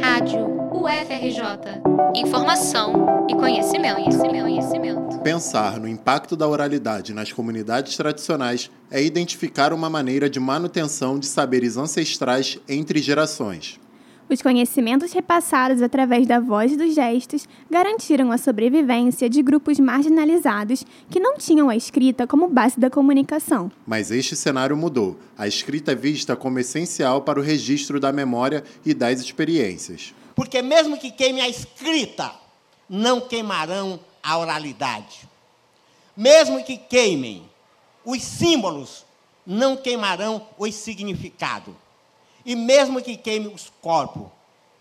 Rádio UFRJ. Informação e conhecimento, conhecimento, conhecimento. Pensar no impacto da oralidade nas comunidades tradicionais é identificar uma maneira de manutenção de saberes ancestrais entre gerações. Os conhecimentos repassados através da voz e dos gestos garantiram a sobrevivência de grupos marginalizados que não tinham a escrita como base da comunicação. Mas este cenário mudou. A escrita é vista como essencial para o registro da memória e das experiências. Porque, mesmo que queime a escrita, não queimarão a oralidade. Mesmo que queimem os símbolos, não queimarão o significado. E mesmo que queime os corpos,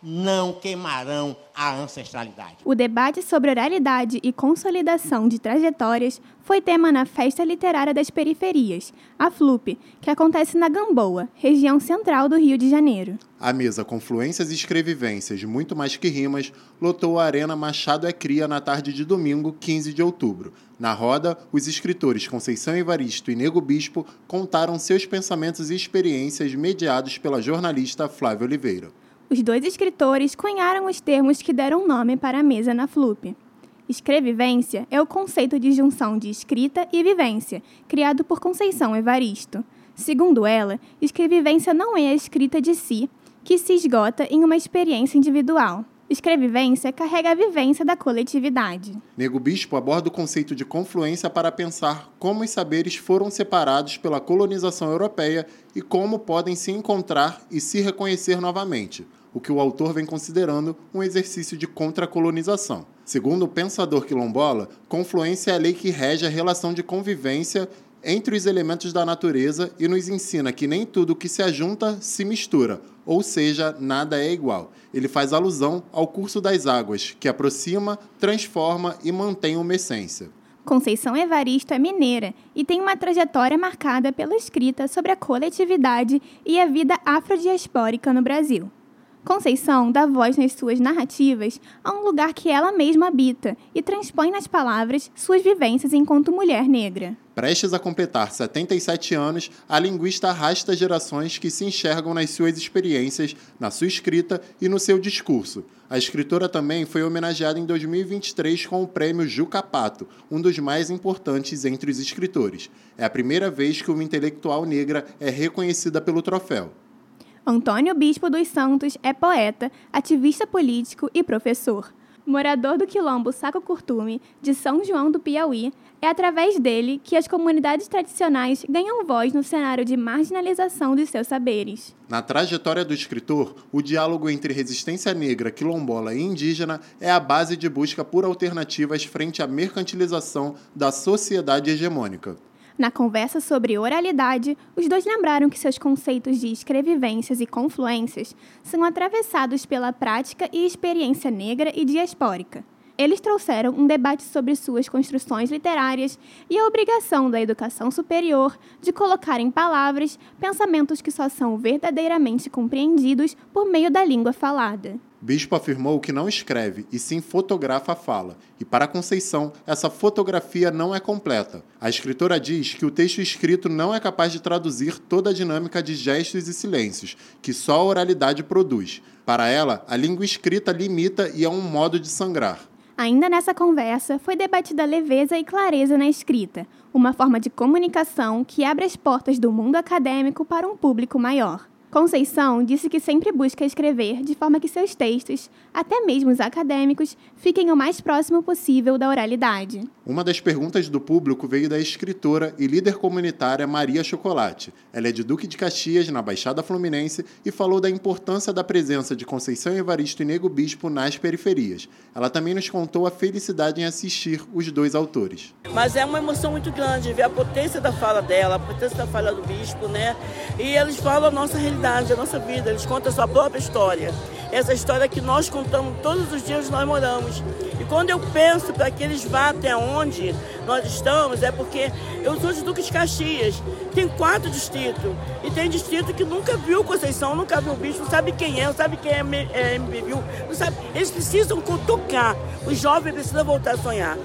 não queimarão a ancestralidade. O debate sobre oralidade e consolidação de trajetórias foi tema na Festa Literária das Periferias, a FLUP, que acontece na Gamboa, região central do Rio de Janeiro. A mesa Confluências e Escrevivências, muito mais que rimas, lotou a Arena Machado é Cria na tarde de domingo, 15 de outubro. Na roda, os escritores Conceição Evaristo e Nego Bispo contaram seus pensamentos e experiências mediados pela jornalista Flávia Oliveira. Os dois escritores cunharam os termos que deram nome para a mesa na FLUP. Escrevivência é o conceito de junção de escrita e vivência, criado por Conceição Evaristo. Segundo ela, escrevivência não é a escrita de si, que se esgota em uma experiência individual. Escrevivência carrega a vivência da coletividade. Nego Bispo aborda o conceito de confluência para pensar como os saberes foram separados pela colonização europeia e como podem se encontrar e se reconhecer novamente o que o autor vem considerando um exercício de contracolonização. Segundo o pensador quilombola, confluência é a lei que rege a relação de convivência entre os elementos da natureza e nos ensina que nem tudo que se ajunta se mistura, ou seja, nada é igual. Ele faz alusão ao curso das águas, que aproxima, transforma e mantém uma essência. Conceição Evaristo é mineira e tem uma trajetória marcada pela escrita sobre a coletividade e a vida afrodiaspórica no Brasil. Conceição dá voz nas suas narrativas a um lugar que ela mesma habita e transpõe nas palavras suas vivências enquanto mulher negra. Prestes a completar 77 anos, a linguista arrasta gerações que se enxergam nas suas experiências, na sua escrita e no seu discurso. A escritora também foi homenageada em 2023 com o prêmio Juca Pato, um dos mais importantes entre os escritores. É a primeira vez que uma intelectual negra é reconhecida pelo troféu. Antônio Bispo dos Santos é poeta, ativista político e professor. Morador do quilombo Saco Curtume, de São João do Piauí, é através dele que as comunidades tradicionais ganham voz no cenário de marginalização de seus saberes. Na trajetória do escritor, o diálogo entre resistência negra, quilombola e indígena é a base de busca por alternativas frente à mercantilização da sociedade hegemônica. Na conversa sobre oralidade, os dois lembraram que seus conceitos de escrevivências e confluências são atravessados pela prática e experiência negra e diaspórica. Eles trouxeram um debate sobre suas construções literárias e a obrigação da educação superior de colocar em palavras pensamentos que só são verdadeiramente compreendidos por meio da língua falada. Bispo afirmou que não escreve, e sim fotografa a fala. E para Conceição, essa fotografia não é completa. A escritora diz que o texto escrito não é capaz de traduzir toda a dinâmica de gestos e silêncios, que só a oralidade produz. Para ela, a língua escrita limita e é um modo de sangrar. Ainda nessa conversa, foi debatida leveza e clareza na escrita, uma forma de comunicação que abre as portas do mundo acadêmico para um público maior. Conceição disse que sempre busca escrever de forma que seus textos, até mesmo os acadêmicos, fiquem o mais próximo possível da oralidade. Uma das perguntas do público veio da escritora e líder comunitária Maria Chocolate. Ela é de Duque de Caxias, na Baixada Fluminense, e falou da importância da presença de Conceição Evaristo e Nego Bispo nas periferias. Ela também nos contou a felicidade em assistir os dois autores. Mas é uma emoção muito grande ver a potência da fala dela, a potência da fala do Bispo, né? E eles falam a nossa realidade realidade, a nossa vida. Eles contam a sua própria história. Essa história que nós contamos todos os dias nós moramos. E quando eu penso para que eles vá até onde nós estamos, é porque eu sou de Duque de Caxias. Tem quatro distritos. E tem distrito que nunca viu Conceição, nunca viu o bicho, não sabe quem é, não sabe quem é, é MBVU, não sabe. Eles precisam tocar. O jovem precisa voltar a sonhar.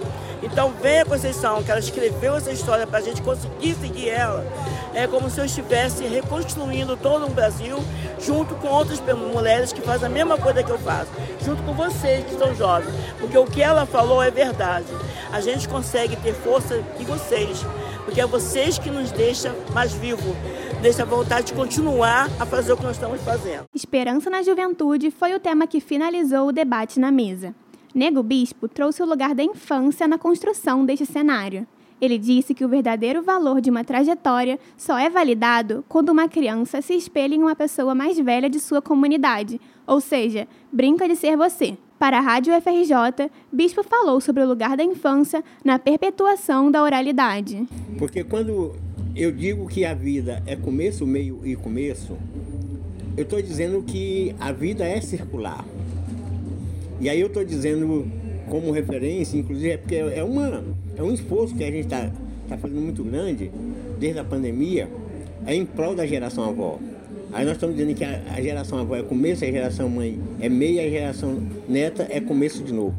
Então, venha Conceição, que ela escreveu essa história para a gente conseguir seguir ela. É como se eu estivesse reconstruindo todo um Brasil, junto com outras mulheres que fazem a mesma coisa que eu faço, junto com vocês que são jovens. Porque o que ela falou é verdade. A gente consegue ter força em vocês, porque é vocês que nos deixam mais vivos, deixa a vontade de continuar a fazer o que nós estamos fazendo. Esperança na juventude foi o tema que finalizou o debate na mesa. Nego Bispo trouxe o lugar da infância na construção deste cenário. Ele disse que o verdadeiro valor de uma trajetória só é validado quando uma criança se espelha em uma pessoa mais velha de sua comunidade, ou seja, brinca de ser você. Para a Rádio FRJ, Bispo falou sobre o lugar da infância na perpetuação da oralidade. Porque quando eu digo que a vida é começo, meio e começo, eu estou dizendo que a vida é circular. E aí eu estou dizendo como referência, inclusive, é porque é, uma, é um esforço que a gente está tá fazendo muito grande desde a pandemia, é em prol da geração avó. Aí nós estamos dizendo que a, a geração avó é começo, a geração mãe é meia, a geração neta é começo de novo.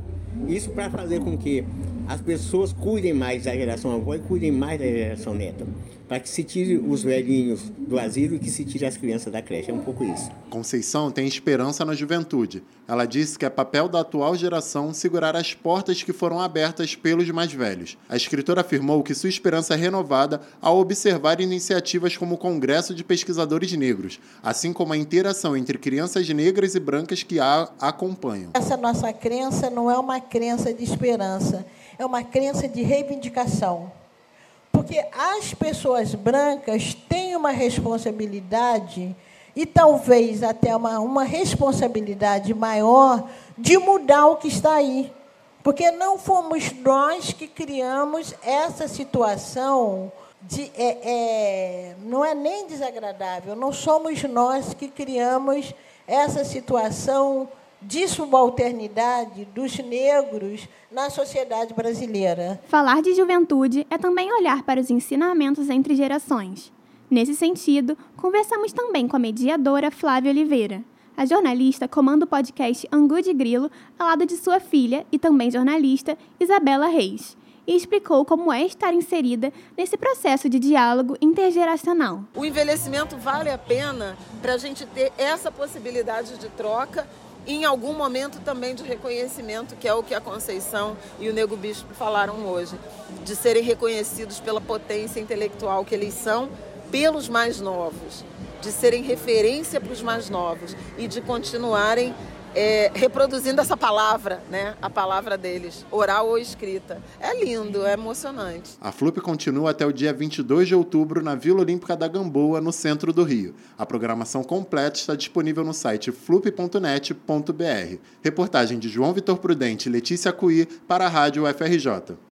Isso para fazer com que as pessoas cuidem mais da geração avó e cuidem mais da geração neta para que se tire os velhinhos do asilo e que se tire as crianças da creche. É um pouco isso. Conceição tem esperança na juventude. Ela disse que é papel da atual geração segurar as portas que foram abertas pelos mais velhos. A escritora afirmou que sua esperança é renovada ao observar iniciativas como o Congresso de Pesquisadores Negros, assim como a interação entre crianças negras e brancas que a acompanham. Essa nossa crença não é uma crença de esperança, é uma crença de reivindicação. Porque as pessoas brancas têm uma responsabilidade, e talvez até uma, uma responsabilidade maior, de mudar o que está aí. Porque não fomos nós que criamos essa situação de, é, é, não é nem desagradável, não somos nós que criamos essa situação de subalternidade dos negros na sociedade brasileira. Falar de juventude é também olhar para os ensinamentos entre gerações. Nesse sentido, conversamos também com a mediadora Flávia Oliveira. A jornalista comanda o podcast Angu de Grilo ao lado de sua filha e também jornalista Isabela Reis e explicou como é estar inserida nesse processo de diálogo intergeracional. O envelhecimento vale a pena para a gente ter essa possibilidade de troca e em algum momento também de reconhecimento, que é o que a Conceição e o Nego Bispo falaram hoje, de serem reconhecidos pela potência intelectual que eles são pelos mais novos, de serem referência para os mais novos e de continuarem é, reproduzindo essa palavra, né? A palavra deles, oral ou escrita. É lindo, é emocionante. A FLUP continua até o dia 22 de outubro na Vila Olímpica da Gamboa, no centro do Rio. A programação completa está disponível no site flup.net.br. Reportagem de João Vitor Prudente e Letícia Cui para a Rádio UFRJ.